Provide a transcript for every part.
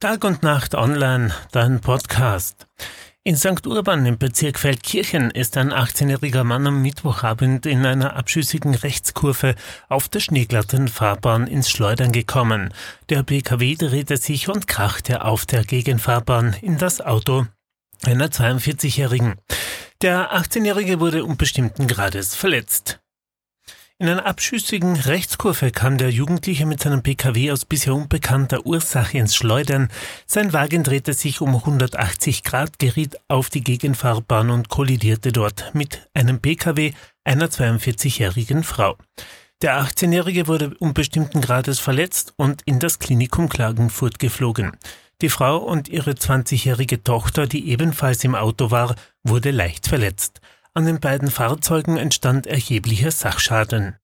Tag und Nacht online, dein Podcast. In St. Urban im Bezirk Feldkirchen ist ein 18-jähriger Mann am Mittwochabend in einer abschüssigen Rechtskurve auf der schneeglatten Fahrbahn ins Schleudern gekommen. Der PKW drehte sich und krachte auf der Gegenfahrbahn in das Auto einer 42-jährigen. Der 18-jährige wurde unbestimmten Grades verletzt. In einer abschüssigen Rechtskurve kam der Jugendliche mit seinem PKW aus bisher unbekannter Ursache ins Schleudern. Sein Wagen drehte sich um 180 Grad, geriet auf die Gegenfahrbahn und kollidierte dort mit einem PKW einer 42-jährigen Frau. Der 18-Jährige wurde unbestimmten Grades verletzt und in das Klinikum Klagenfurt geflogen. Die Frau und ihre 20-jährige Tochter, die ebenfalls im Auto war, wurde leicht verletzt. An den beiden Fahrzeugen entstand erheblicher Sachschaden.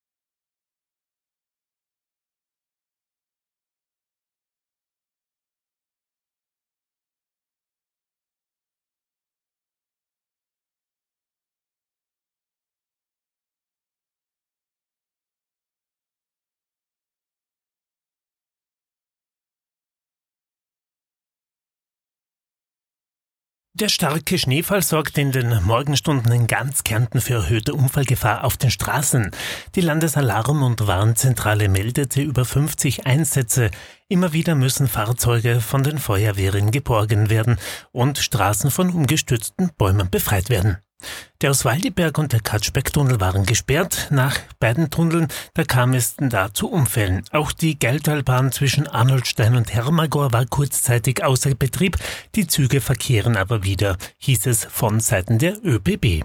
Der starke Schneefall sorgte in den Morgenstunden in ganz Kärnten für erhöhte Unfallgefahr auf den Straßen. Die Landesalarm- und Warnzentrale meldete über 50 Einsätze. Immer wieder müssen Fahrzeuge von den Feuerwehren geborgen werden und Straßen von umgestürzten Bäumen befreit werden. Der Oswaldiberg und der Katschbeck-Tunnel waren gesperrt. Nach beiden Tunneln, da kam es da zu Unfällen. Auch die Geldtalbahn zwischen Arnoldstein und Hermagor war kurzzeitig außer Betrieb. Die Züge verkehren aber wieder, hieß es von Seiten der ÖBB.